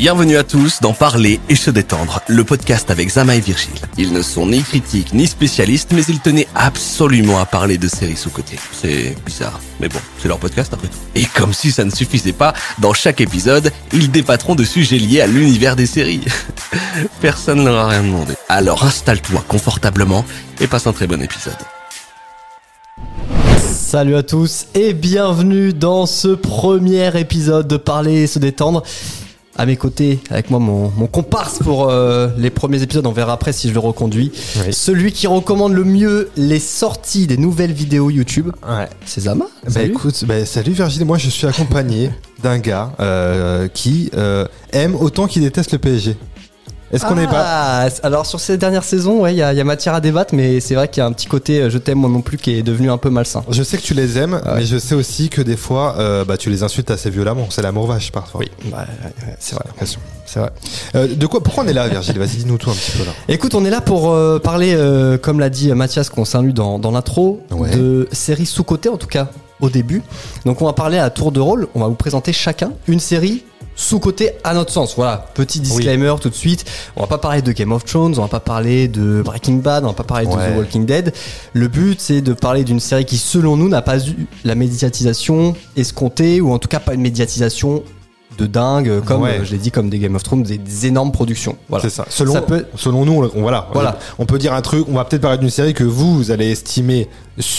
Bienvenue à tous dans Parler et se détendre, le podcast avec Zama et Virgile. Ils ne sont ni critiques ni spécialistes, mais ils tenaient absolument à parler de séries sous-côté. C'est bizarre, mais bon, c'est leur podcast après tout. Et comme si ça ne suffisait pas, dans chaque épisode, ils débattront de sujets liés à l'univers des séries. Personne ne leur a rien demandé. Alors installe-toi confortablement et passe un très bon épisode. Salut à tous et bienvenue dans ce premier épisode de Parler et se détendre. À mes côtés, avec moi, mon, mon comparse pour euh, les premiers épisodes, on verra après si je le reconduis. Oui. Celui qui recommande le mieux les sorties des nouvelles vidéos YouTube, Ouais. c'est Zama. Bah Salut. écoute, bah, salut Virgile, moi je suis accompagné d'un gars euh, qui euh, aime autant qu'il déteste le PSG. Est-ce qu'on n'est pas Ah, alors sur ces dernières saisons, ouais, il y, a- il y a matière à débattre, mais c'est vrai qu'il y a un petit côté euh, je t'aime moi non plus qui est devenu un peu malsain. Je sais que tu les aimes, Ouais. mais je sais aussi que des fois, euh, bah, tu les insultes assez violemment. C'est l'amour vache parfois. Oui, ouais, c'est vrai. C'est vrai. Euh, de quoi Pourquoi on est là, Virgile? Vas-y, dis-nous tout un petit peu là. Écoute, on est là pour euh, parler, comme l'a dit Mathias, qu'on salue dans, dans l'intro, Ouais. de séries sous-cotées, en tout cas au début. Donc on va parler à tour de rôle, on va vous présenter chacun une série sous-cotée à notre sens. Voilà, petit disclaimer tout de suite. On va pas parler de Game of Thrones, on va pas parler de Breaking Bad, on va pas parler de. The Walking Dead. Le but, c'est de parler d'une série qui, selon nous, n'a pas eu la médiatisation escomptée, ou en tout cas pas une médiatisation de dingue, comme Ouais. euh, je l'ai dit, comme des Game of Thrones, des, des énormes productions. Voilà. C'est ça. Selon, Ça peut- selon nous, on, voilà. Voilà. On peut dire un truc. On va peut-être parler d'une série que vous, vous allez estimer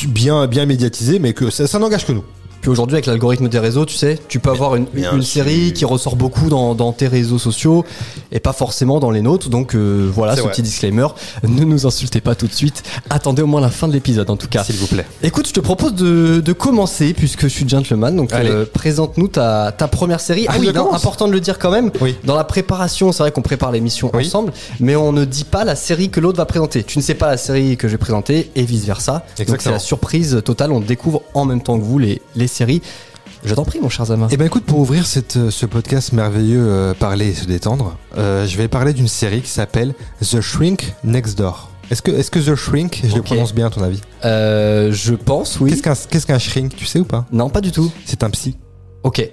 bien, bien médiatisée, mais que ça, ça n'engage que nous. Puis aujourd'hui, avec l'algorithme des réseaux, tu sais, tu peux avoir une, bien une sûr. série qui ressort beaucoup dans, dans tes réseaux sociaux et pas forcément dans les nôtres. Donc euh, voilà, ce vrai. petit disclaimer. Ne nous insultez pas tout de suite. Attendez au moins la fin de l'épisode, en tout cas. S'il vous plaît. Écoute, je te propose de, de commencer puisque je suis gentleman. Donc euh, présente-nous ta, ta première série. Ah, Ah oui, non, important de le dire quand même. Oui. Dans la préparation, c'est vrai qu'on prépare l'émission Oui. ensemble, mais on ne dit pas la série que l'autre va présenter. Tu ne sais pas la série que je vais présenter et vice versa. Donc c'est Exactement. la surprise totale. On découvre en même temps que vous les, les séries. Je t'en prie, mon cher Zama. Eh ben écoute, pour ouvrir cette, euh, ce podcast merveilleux, euh, parler et se détendre, euh, je vais parler d'une série qui s'appelle The Shrink Next Door. Est-ce que, est-ce que The Shrink, je le prononce bien à ton avis? Euh, je pense, oui. Qu'est-ce qu'un shrink, tu sais ou pas? Non, pas du tout. C'est un psy. Ok.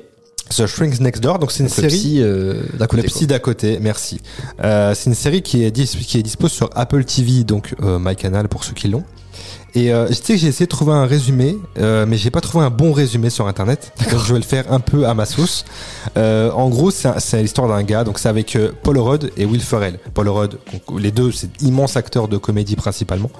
The Shrinks Next Door, donc c'est une Donc, le série. psy euh, d'à côté. Le psy d'à côté, merci. Euh, c'est une série qui est, dis- qui est dispo sur Apple TV, donc euh, MyCanal pour ceux qui l'ont. Et euh, je sais que j'ai essayé de trouver un résumé, euh, mais j'ai pas trouvé un bon résumé sur internet. Donc je vais le faire un peu à ma sauce. Euh, en gros, c'est l'histoire d'un gars, donc c'est avec euh, Paul Rudd et Will Ferrell. Paul Rudd, les deux, c'est immenses acteurs de comédie principalement.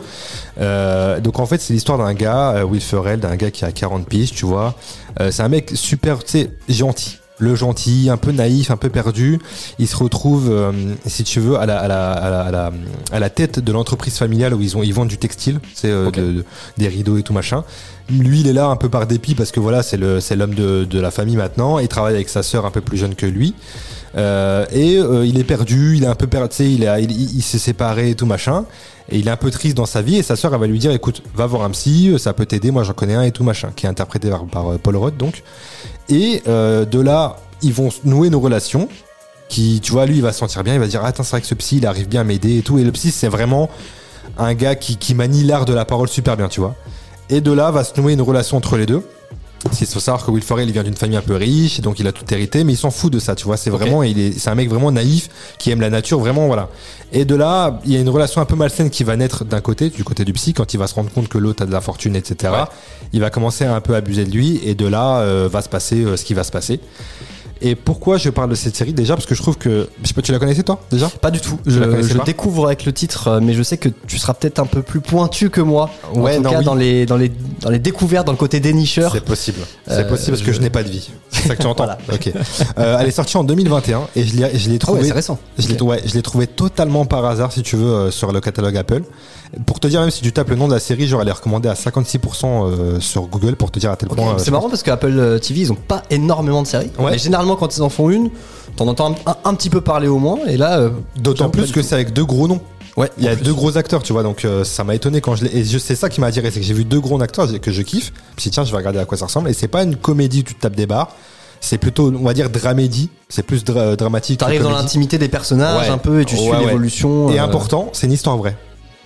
Euh, donc en fait, c'est l'histoire d'un gars, euh, Will Ferrell, d'un gars qui a 40 piges, tu vois. Euh, c'est un mec super, tu sais, gentil. Le gentil, un peu naïf, un peu perdu. Il se retrouve, euh, si tu veux, à la, à la, à la, à la, à la tête de l'entreprise familiale où ils, ont, ils vendent du textile, c'est euh, Ok. de- de- des rideaux et tout machin. Lui, il est là un peu par dépit parce que voilà, c'est l'homme de, de la famille maintenant. Il travaille avec sa sœur un peu plus jeune que lui. Euh, et euh, il est perdu, il est un peu perdu, il, a- il, il- il s'est séparé et tout machin. Et il est un peu triste dans sa vie. Et sa sœur, elle va lui dire, écoute, va voir un psy, ça peut t'aider. Moi, j'en connais un et tout machin, qui est interprété par, par Paul Rudd donc. Et euh, de là, ils vont nouer nos relations. Qui, tu vois, lui, il va se sentir bien. Il va dire, ah, attends, c'est vrai que ce psy, il arrive bien à m'aider et tout. Et le psy, c'est vraiment un gars qui, qui manie l'art de la parole super bien, tu vois. Et de là va se nouer une relation entre les deux. Il faut savoir que Will Ferrell il vient d'une famille un peu riche, donc il a tout hérité, mais il s'en fout de ça, tu vois. C'est vraiment, il est, c'est un mec vraiment naïf qui aime la nature, vraiment, voilà. Et de là, il y a une relation un peu malsaine qui va naître d'un côté, du côté du psy, quand il va se rendre compte que l'autre a de la fortune, etc. Ouais. Il va commencer à un peu abuser de lui, et de là euh, va se passer euh, ce qui va se passer. Et pourquoi je parle de cette série déjà? Parce que je trouve que, je sais pas, tu la connaissais toi déjà? Pas du tout. Je, la connaissais je pas? découvre avec le titre, euh, mais je sais que tu seras peut-être un peu plus pointu que moi. Ouais, en tout non, cas, oui. dans, les, dans, les, dans les découvertes, dans le côté dénicheur. C'est possible. C'est Euh, possible parce que je n'ai pas de vie. C'est ça que tu entends. Voilà. Ok. Euh, elle est sortie en 2021 et je l'ai, je l'ai Ah ouais, trouvé. récent. je l'ai, Ok. ouais, je l'ai trouvé totalement par hasard, si tu veux, euh, sur le catalogue Apple. Pour te dire, même si tu tapes le nom de la série, genre, elle est recommandée à 56% euh, sur Google pour te dire à tel point. c'est marrant parce que Apple TV, ils ont pas énormément de séries. Ouais. Mais généralement, quand ils en font une, t'en entends un, un- un petit peu parler au moins. Et là, D'autant plus que c'est avec deux gros noms. Ouais, Il y a plus. deux gros acteurs, tu vois, donc euh, ça m'a étonné quand je l'ai. Et c'est ça qui m'a attiré, c'est que j'ai vu deux gros acteurs que je kiffe. Puis tiens, je vais regarder à quoi ça ressemble. Et c'est pas une comédie où tu te tapes des barres. C'est plutôt, on va dire, dramédie. C'est plus dra- dramatique. que T'arrives dans l'intimité des personnages Ouais. un peu et tu suis Ouais, ouais. l'évolution. Et euh, important, c'est une histoire vraie.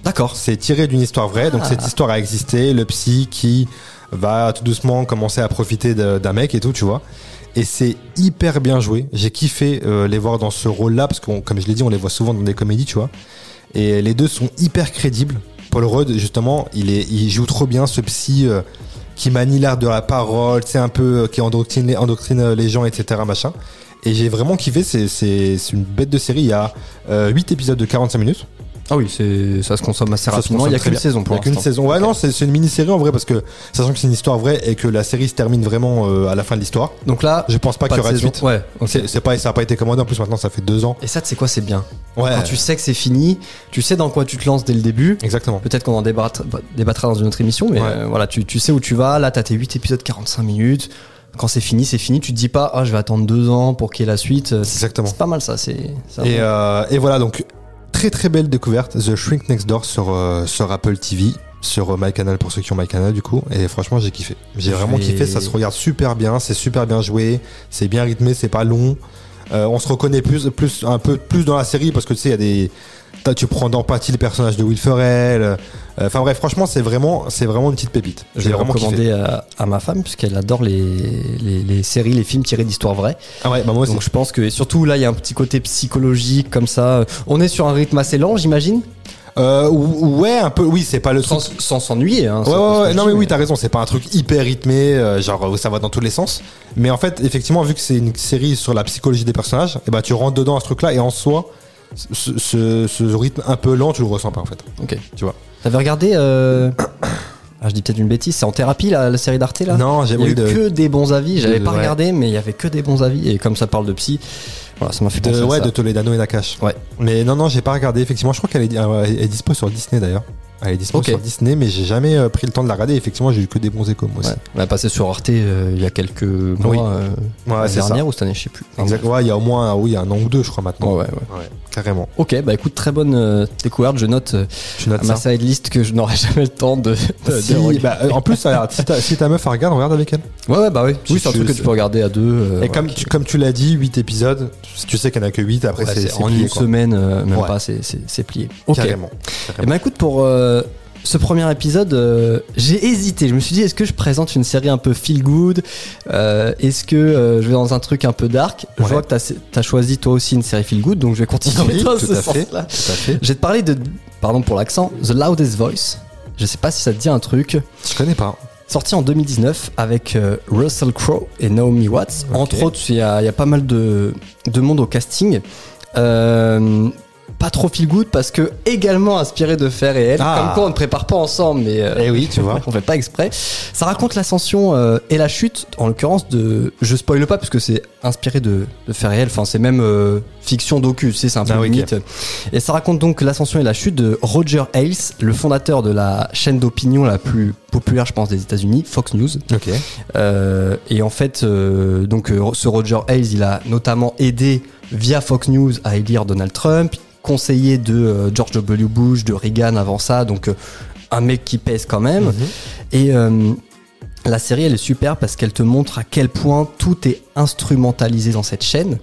D'accord. C'est tiré d'une histoire vraie. Donc Ah. cette histoire a existé. Le psy qui va tout doucement commencer à profiter d'un mec et tout, tu vois. Et c'est hyper bien joué. J'ai kiffé euh, les voir dans ce rôle-là parce que, comme je l'ai dit, on les voit souvent dans des comédies, tu vois. Et les deux sont hyper crédibles. Paul Rudd, justement, il, est, il joue trop bien ce psy euh, qui manie l'art de la parole, c'est un peu euh, qui endoctrine, les- endoctrine euh, les gens, etc. Machin. Et j'ai vraiment kiffé. C'est, une bête de série. Il y a 8 épisodes de 45 minutes. Ah oui, c'est ça se consomme assez Ça se rapidement. Il y a qu'une saison Il pour y a qu'une saison. Ouais, non, c'est, une mini-série en vrai parce que sachant que c'est une histoire vraie et que la série se termine vraiment euh, à la fin de l'histoire. Donc là, Je pense pas, pas qu'il y aura de suite. Ouais. C'est, pas, ça a pas été commandé en plus maintenant, ça fait deux ans. Et ça, c'est quoi C'est bien. Ouais, Quand tu sais que c'est fini, tu sais dans quoi tu te lances dès le début. exactement. Peut-être qu'on en débattra, débattra dans une autre émission, mais Ouais. euh, voilà, tu, tu sais où tu vas. Là, t'as tes 8 épisodes 45 minutes. Quand c'est fini, c'est fini. Tu te dis pas, ah, je vais attendre deux ans pour qu'il y ait la suite. Exactement. c'est pas mal ça. C'est. Et, euh, et voilà, donc très très belle découverte, The Shrink Next Door sur, euh, sur Apple TV, sur euh, MyCanal pour ceux qui ont MyCanal du coup. Et franchement, j'ai kiffé. J'ai vraiment vais- kiffé, ça se regarde super bien, c'est super bien joué, c'est bien rythmé, c'est pas long. Euh, on se reconnaît plus, plus, un peu plus dans la série parce que tu sais, il y a des. Tu prends d'empathie le personnage de Will Ferrell. Euh, Enfin bref, franchement, c'est vraiment, c'est vraiment une petite pépite. je vais vraiment kiffé. recommander à, à ma femme puisqu'elle adore les, les, les séries, les films tirés d'histoires vraies. Ah ouais, bah moi aussi. Donc je pense que et surtout là, il y a un petit côté psychologique comme ça. On est sur un rythme assez lent, j'imagine, Euh, ou- ouais, un peu. Oui, c'est pas le sans truc sans s'ennuyer. Hein, Ouais, ouais, ouais, non, mais oui, t'as raison, c'est pas un truc hyper rythmé, euh, genre où ça va dans tous les sens. Mais en fait, effectivement, vu que c'est une série sur la psychologie des personnages, et bah tu rentres dedans à ce truc-là, et en soi, ce, ce, ce rythme un peu lent, tu le ressens pas en fait. Ok. Tu vois. T'avais regardé euh... ah, je dis peut-être une bêtise, c'est en thérapie la, la série d'Arte là? Non, j'ai eu de, que des bons avis, j'avais de- pas regardé, mais il y avait que des bons avis. Et comme ça parle de psy, voilà, ça m'a fait de, penser à ouais, ça. de Toledano et Nakash. Ouais. Mais non, non, j'ai pas regardé, effectivement, je crois qu'elle est, elle est dispo sur Disney d'ailleurs. Elle est dispo sur Disney, mais j'ai jamais euh, pris le temps de la regarder. Effectivement, j'ai eu que des bons échos moi aussi. Ouais. On a passé sur Arte euh, il y a quelques mois, Oui. euh, Ouais, l'année ça. dernière ou cette année, je sais plus. Exact. Ouais, il y a au moins, oui, un an ou deux, je crois maintenant. Ouais, ouais, ouais. Carrément. Ok, bah écoute, très bonne euh, découverte. Je note euh, à ma side list que je n'aurai jamais le temps de. de- Si, de regarder. bah, euh, en plus, si, ta, si ta meuf elle regarde, regarde avec elle. ouais, ouais, bah oui. Si Oui, c'est un truc que tu peux regarder à deux. euh, Et comme, tu, comme tu l'as dit, 8 épisodes, tu sais qu'il n'y en a que 8, après ouais, c'est en plié, une quoi. semaine, même Ouais. pas, c'est- plié. Ok. Carrément. Eh ben écoute, pour ce premier épisode, euh, j'ai hésité. Je me suis dit, est-ce que je présente une série un peu feel good Euh, Est-ce que euh, je vais dans un truc un peu dark? Je Ouais. vois que t'as as choisi toi aussi une série feel good, donc je vais continuer Oui, dans tout ce à fait. sens-là. Tout à fait. Je vais te parler de, pardon pour l'accent, The Loudest Voice. Je sais pas si ça te dit un truc. Je connais pas. Sorti en 2019 avec Russell Crowe et Naomi Watts. Entre autres, il y a, il y a pas mal de, de monde au casting. Euh, pas trop feel good parce que également inspiré de faits réels. Ah. Comme quoi on ne prépare pas ensemble, mais euh, Eh oui, tu vois. on fait pas exprès. Ça raconte l'ascension euh, et la chute, en l'occurrence de. Je spoile pas puisque c'est inspiré de, de faits réels. Enfin, c'est même euh, fiction docu. C'est un peu Ah limite. Et ça raconte donc l'ascension et la chute de Roger Ailes, le fondateur de la chaîne d'opinion la plus populaire, je pense, des États-Unis, Fox News. Ok. Euh, et en fait, donc ce Roger Ailes, il a notamment aidé via Fox News à élire Donald Trump, conseiller de euh, George W. Bush, de Reagan avant ça, donc euh, un mec qui pèse quand même. Mhm. Et euh, la série, elle est super parce qu'elle te montre à quel point tout est instrumentalisé dans cette chaîne.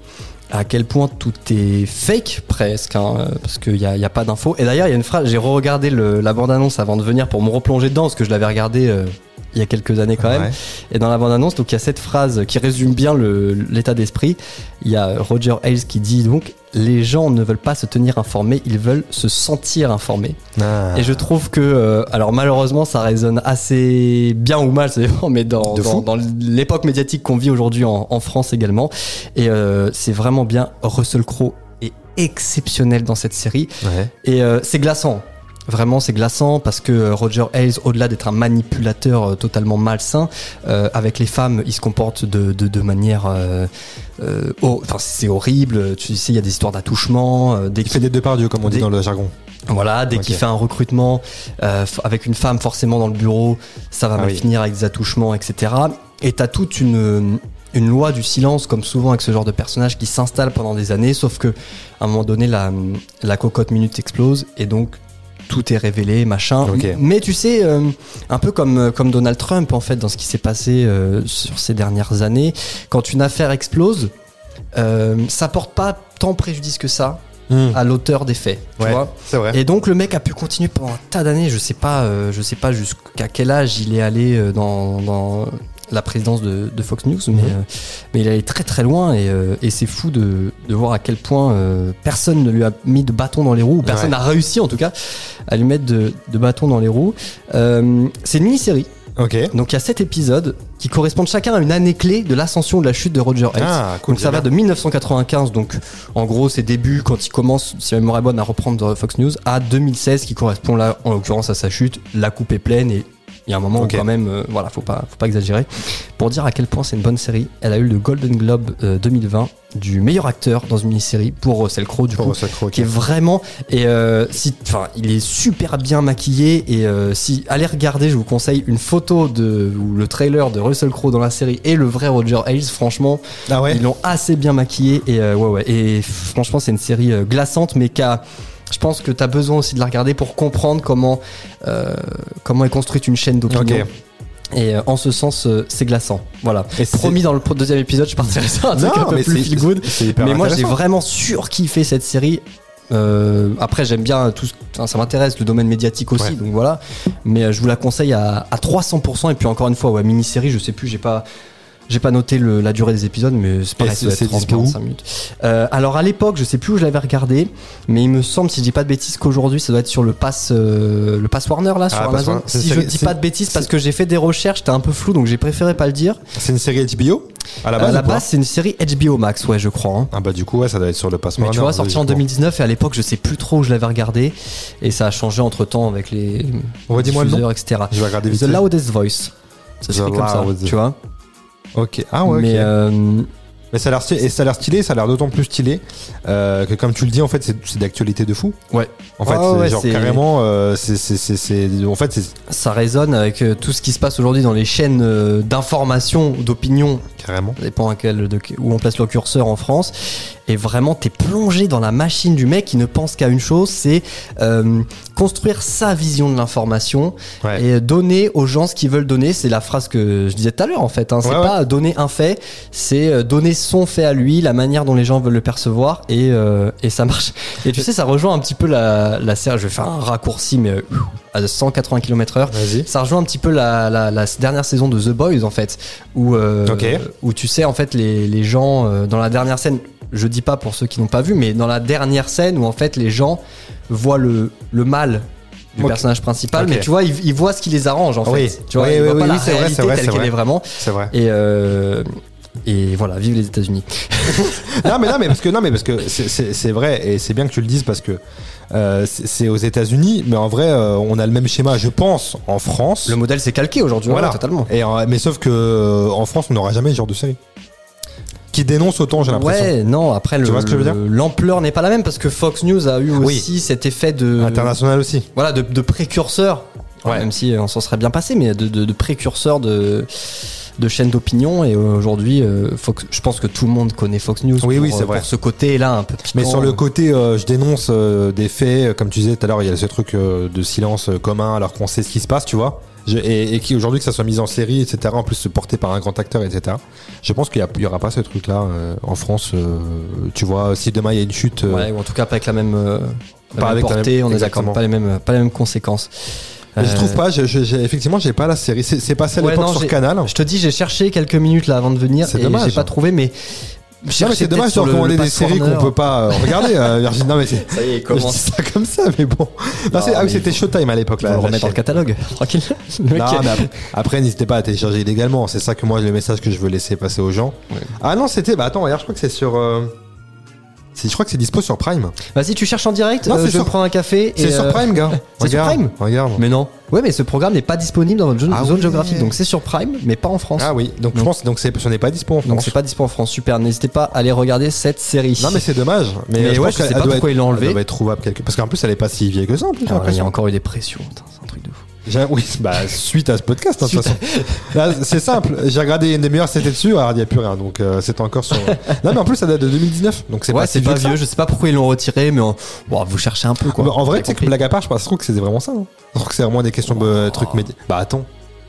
À quel point tout est fake presque, hein, parce qu'il n'y a, il y a pas d'infos. Et d'ailleurs, il y a une phrase, j'ai re-regardé le- la bande-annonce avant de venir pour me replonger dedans, parce que je l'avais regardé euh, il y a quelques années quand même. Ouais. Et dans la bande-annonce, donc il y a cette phrase qui résume bien l'état d'esprit. Il y a Roger Ailes qui dit donc les gens ne veulent pas se tenir informés, ils veulent se sentir informés. Ah. Et je trouve que, euh, alors malheureusement, ça résonne assez bien ou mal, mais dans, dans, dans l'époque médiatique qu'on vit aujourd'hui en, en France également. Et euh, c'est vraiment bien. Russell Crowe est exceptionnel dans cette série. Ouais. Et euh, c'est glaçant. Vraiment, c'est glaçant parce que euh, Roger Ailes, au-delà d'être un manipulateur euh, totalement malsain, euh, avec les femmes, il se comporte de, de, de manière. euh, euh, c'est horrible. Tu sais, il y a des histoires d'attouchement. dès Il fait des deux par Dieu, comme on dit dans le jargon. voilà, dès qu'il fait un recrutement avec une femme forcément dans le bureau, ça va Ah mal oui. finir avec des attouchements, etc. Et t'as toute une, une loi du silence, comme souvent avec ce genre de personnage qui s'installe pendant des années, sauf que à un moment donné, la, la cocotte minute explose et donc tout est révélé, machin. Mais tu sais, euh, un peu comme, comme Donald Trump, en fait, dans ce qui s'est passé euh, sur ces dernières années, quand une affaire explose, euh, ça porte pas tant préjudice que ça Hmm. à l'auteur des faits. Tu Ouais, vois c'est vrai. et donc le mec a pu continuer pendant un tas d'années. Je sais pas, euh, je sais pas jusqu'à quel âge il est allé euh, dans, dans la présidence de, de Fox News, mais, Mhm. euh, mais il est allé très très loin et, euh, et c'est fou de, de voir à quel point euh, personne ne lui a mis de bâton dans les roues, ou personne Ouais. n'a réussi en tout cas à lui mettre de, de bâton dans les roues. Euh, c'est une mini-série, donc il y a sept épisodes qui correspondent chacun à une année clé de l'ascension ou de la chute de Roger Ailes. Ah, cool. Donc ça va de 1995, donc en gros ses débuts quand il commence, si ma mémoire est bonne, à reprendre Fox News, à 2016 qui correspond là en l'occurrence à sa chute. La coupe est pleine et il y a un moment où quand même, euh, voilà, faut pas, faut pas exagérer. Pour dire à quel point c'est une bonne série, elle a eu le Golden Globe euh, 2020 du meilleur acteur dans une mini-série pour Russell Crowe du coup Pour Russell Crowe, qui est vraiment et euh, si enfin il est super bien maquillé et euh, si allez regarder je vous conseille une photo de ou le trailer de Russell Crowe dans la série et le vrai Roger Ailes franchement Ah ouais ils l'ont assez bien maquillé et euh, ouais ouais. Et franchement c'est une série euh, glaçante mais qui a je pense que tu as besoin aussi de la regarder pour comprendre comment euh, comment est construite une chaîne d'opinion. Et euh, en ce sens, euh, c'est glaçant. Voilà. Et Promis, dans le deuxième épisode, je partirai sur un truc un peu plus feel good. Hyper Mais moi, j'ai vraiment surkiffé cette série. Euh, après, j'aime bien tout. ce- enfin, ça m'intéresse le domaine médiatique aussi, Ouais. donc voilà. Mais je vous la conseille à, à 300%. Et puis encore une fois, ouais, mini-série, je sais plus, j'ai pas. J'ai pas noté le- la durée des épisodes, mais c'est pareil, c'est- être c'est 30, dispo où 45 minutes. Euh, alors à l'époque, je sais plus où je l'avais regardé, mais il me semble, si je dis pas de bêtises, qu'aujourd'hui ça doit être sur le pass, euh, le pass Warner là sur Ah, Pass Amazon. Warner. Si je dis pas de bêtises, parce que j'ai fait des recherches, c'était un peu flou, donc j'ai préféré pas le dire. C'est une série HBO à la base la ou pas base, c'est une série HBO Max, ouais, je crois. hein. Ah bah du coup ouais ça doit être sur le passe Mais tu vois, sorti en 2019 et à l'époque, je sais plus trop où je l'avais regardé et ça a changé entre temps avec les Redis-moi le nom. etc. Je vais regarder vite. The fait. Loudest Voice. Ça fait comme ça, tu vois. Ok. Ah ouais. Mais euh, Mais ça a l'air stylé, et ça a l'air stylé, ça a l'air d'autant plus stylé euh, que comme tu le dis en fait c'est d'actualité de fou. Ouais. En fait, ouais, genre carrément, euh, c'est en fait ça résonne avec tout ce qui se passe aujourd'hui dans les chaînes d'information, d'opinion, carrément. ça dépend à quel, de, où on place le curseur en France. Et vraiment, t'es plongé dans la machine du mec qui ne pense qu'à une chose, c'est euh, construire sa vision de l'information Ouais. et donner aux gens ce qu'ils veulent donner. C'est la phrase que je disais tout à l'heure en fait. Hein. C'est Ouais, pas donner un fait, c'est euh, donner son fait à lui, la manière dont les gens veulent le percevoir et, euh, et ça marche. Et tu sais, ça rejoint un petit peu la, la série. Je vais faire un raccourci, mais euh, à 180 km/h. Ça rejoint un petit peu la, la, la dernière saison de The Boys en fait, où, euh, où tu sais en fait les, les gens euh, dans la dernière scène, je dis pas pour ceux qui n'ont pas vu, mais dans la dernière scène où en fait les gens voient le, le mal du Ok. personnage principal, mais tu vois ils, ils voient ce qui les arrange en Oui. fait. Tu vois, Oui, ils oui, voient oui, pas la c'est vrai, réalité c'est vrai, telle c'est qu'elle vrai. est vraiment. C'est vrai. Et euh, et voilà, vive les États-Unis. non mais non mais parce que non mais parce que c'est- vrai et c'est bien que tu le dises parce que euh, c'est aux États-Unis mais en vrai euh, on a le même schéma je pense en France. Le modèle s'est calqué aujourd'hui, Voilà. ouais, totalement. Et mais sauf que en France on n'aura jamais ce genre de série qui dénonce autant j'ai l'impression. Ouais, non, après l'ampleur n'est pas la même parce que Fox News a eu Oui. aussi cet effet de International aussi. voilà de, de précurseur Ouais. même si on s'en serait bien passé mais de, de, de précurseur de de chaînes d'opinion et aujourd'hui euh, Fox- je pense que tout le monde connaît Fox News Oui, pour, oui, c'est euh, vrai. pour ce côté là un peu piquant. Mais sur le côté, euh, je dénonce euh, des faits, euh, comme tu disais tout à l'heure, il y a ce truc euh, de silence euh, commun alors qu'on sait ce qui se passe, tu vois. Je- et, et qui aujourd'hui que ça soit mis en série, etc. En plus porté par un grand acteur, etc. Je pense qu'il y, aura pas ce truc-là euh, en France. euh, tu vois, si demain il y a une chute, euh, ouais, ou en tout cas pas avec la même, la Pas même avec la portée même- on est d'accord exactement. pas les mêmes pas les mêmes conséquences je trouve pas. je- je- effectivement, j'ai pas la série. C'est passé à Ouais, l'époque sur Canal. je te dis j'ai cherché quelques minutes là avant de venir et j'ai pas trouvé mais Non, mais c'est dommage de le- recommander le des séries qu'on peut pas euh, regarder. euh, Virginie. non mais c'est. ça y est Je commence dis ça comme ça, mais bon. Non, c'est- ah oui, c'était Showtime à l'époque on va là. le la remettre dans le chaîne. catalogue tranquille Le mec Non, est- mais après, après, n'hésitez pas à télécharger illégalement. C'est ça que moi, le message que je veux laisser passer aux gens. Ah non, c'était. Bah attends, regarde, je crois que c'est sur. euh, Je crois que c'est dispo sur Prime. Vas-y, tu cherches en direct, Non, euh, je sur- prendre un café. C'est sur euh, Prime, gars. c'est sur Prime Regarde. Mais non. Ouais, mais ce programme n'est pas disponible dans votre zone, Ah zone géographique. Donc c'est sur Prime, mais pas en France. Ah oui, donc je Donc- pense donc c'est ce n'est pas dispo en Donc France. c'est pas dispo en France. Super. N'hésitez pas à aller regarder cette série. Non mais c'est dommage. Mais, Mais je ouais, pense je sais pas pourquoi être- ils l'ont enlevé. Elle doit être trouvable quelque parce qu'en plus elle est pas si vieille que ça en plus. Ah, il y a encore eu des pressions. C'est un truc de fou. Oui, bah suite à ce podcast, hein, de toute façon. Là, c'est simple. J'ai regardé une demi-heure, c'était dessus, alors il n'y a plus rien. Donc euh, c'est encore sur. non mais en plus ça date de 2019, donc c'est Ouais, pas c'est si pas vieux. Je sais pas pourquoi ils l'ont retiré, mais bon, vous cherchez un peu quoi. Mais en vrai, sais que blague à part, je pense que c'était vraiment ça. hein. Je trouve que c'est vraiment des questions de Oh. trucs médias. Bah attends.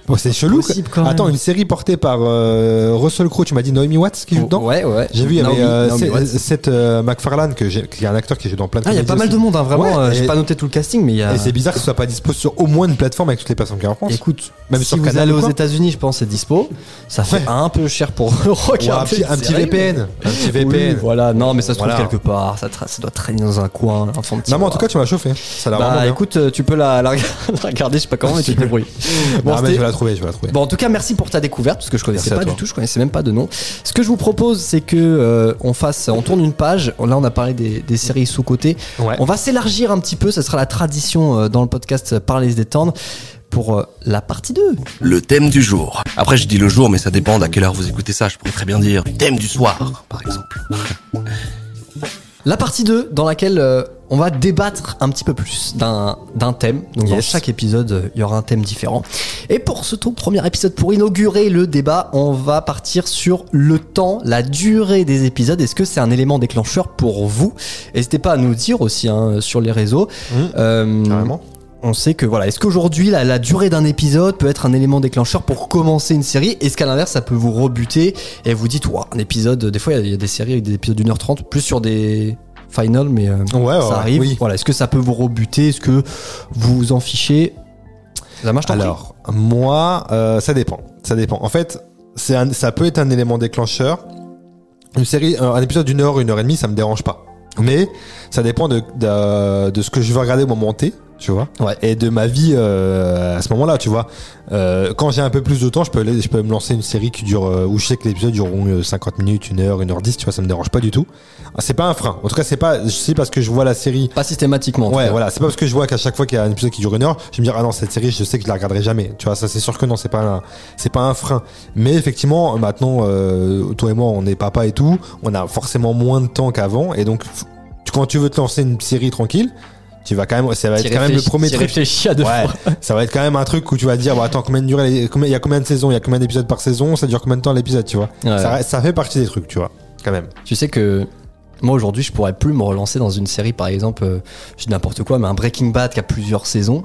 Bon, c'est chelou. possible, même. Attends, une série portée par euh, Russell Crowe, tu m'as dit Naomi Watts qui joue dedans Ouais, ouais. J'ai vu, il y avait euh. Seth euh, que j'ai- qui est un acteur qui joue dans plein de Ah, il y a pas mal aussi. de monde, hein, vraiment. Ouais, J'ai pas noté tout le casting, mais il y a. Et c'est bizarre que ce soit pas dispo sur au moins une plateforme avec toutes les personnes qui en France. Écoute, Même si sur vous allez aux États-Unis, je pense, c'est dispo. Ça fait Ouais. un peu cher pour Ou un regarder. petit, un une petit VPN. Un petit VPN. Oui, voilà, non, mais ça se trouve Voilà. quelque part. Ça, tra- ça doit traîner dans un coin. Un fond de Non, mais en tout cas, tu m'as chauffé. Ça a l'air vraiment Bah écoute, tu peux la, la la regarder, je sais pas comment, mais tu te débrouilles. La trouver, je vais la trouver. Bon, en tout cas, merci pour ta découverte, parce que je connaissais Merci à pas du tout, je connaissais même pas de nom. Ce que je vous propose, c'est que euh, on fasse, on tourne une page. Là, on a parlé des, des séries sous côté. Ouais. On va s'élargir un petit peu. Ça sera la tradition euh, dans le podcast euh, Parler se détendre pour la partie 2. Le thème du jour. Après, je dis le jour, mais ça dépend d'à quelle heure vous écoutez ça. Je pourrais très bien dire thème du soir, par exemple. La partie 2, dans laquelle euh, on va débattre un petit peu plus d'un thème. Donc, dans chaque épisode, euh, il y aura un thème différent. Et pour ce tout premier épisode, pour inaugurer le débat, on va partir sur le temps, la durée des épisodes. Est-ce que c'est un élément déclencheur pour vous? N'hésitez pas à nous dire aussi hein, sur les réseaux. Mmh. Euh, Carrément. on sait que voilà, est-ce qu'aujourd'hui la, la durée d'un épisode peut être un élément déclencheur pour commencer une série? Est-ce qu'à l'inverse ça peut vous rebuter et vous dites, Ouah, un épisode, des fois il y a- il y, a des séries avec des épisodes d'une heure trente, plus sur des finals, mais euh, Ouais, ça ouais, arrive. oui. Voilà, est-ce que ça peut vous rebuter? Est-ce que vous vous en fichez? Ça marche Alors, moi, euh, ça dépend. Ça dépend. En fait, c'est un- ça peut être un élément déclencheur. Une série, un un épisode d'une heure, une heure et demie, ça me dérange pas. Mais ça dépend de, de, de ce que je veux regarder au moment T, tu vois. Ouais. Et de ma vie euh, à ce moment-là, tu vois. Euh, quand j'ai un peu plus de temps, je peux, aller- je peux me lancer une série qui dure, euh, où je sais que les épisodes dureront euh, 50 minutes, une heure, une heure 10, tu vois, ça me dérange pas du tout. Ah, C'est pas un frein. En tout cas, c'est pas, je sais parce que je vois la série Pas systématiquement. en Ouais, cas. voilà, c'est pas parce que je vois qu'à chaque fois qu'il y a un épisode qui dure une heure, je vais me dire ah non cette série, je sais que je la regarderai jamais. Tu vois, ça c'est sûr que non, c'est pas un, c'est pas un frein. Mais effectivement, maintenant, euh, toi et moi, on est papa et tout, on a forcément moins de temps qu'avant, et donc quand tu veux te lancer une série tranquille, tu vas quand même, ça va être quand même le premier truc. réfléchis à deux Ouais, fois. ça va être quand même un truc où tu vas dire bon attends combien de durée, les- combien- il y a combien de saisons, il y a combien d'épisodes par saison, ça dure combien de temps l'épisode, tu vois. Ouais. Ça, fait partie des trucs, tu vois, quand même. Tu sais que moi aujourd'hui je pourrais plus me relancer dans une série par exemple, euh, je dis n'importe quoi, mais un Breaking Bad qui a plusieurs saisons,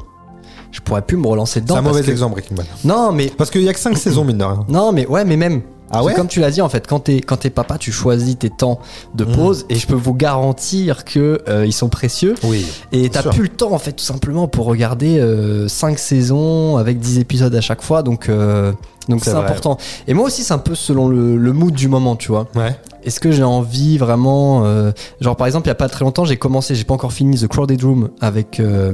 je pourrais plus me relancer dedans. C'est un mauvais que- exemple Breaking Bad. Non mais Parce qu'il y a que 5 saisons mine de rien. non mais ouais mais même. Ah ouais Comme tu l'as dit en fait, quand t'es quand t'es papa, tu choisis tes temps de Mmh. pause et je peux vous garantir que euh, ils sont précieux. Oui. Et t'as plus le temps en fait tout simplement pour regarder 5 saisons avec 10 épisodes à chaque fois donc euh, donc C'est important. Et moi aussi c'est un peu selon le, le mood du moment tu vois. Ouais. Est-ce que j'ai envie vraiment euh, genre par exemple il y a pas très longtemps j'ai commencé j'ai pas encore fini The Crowded Room avec euh,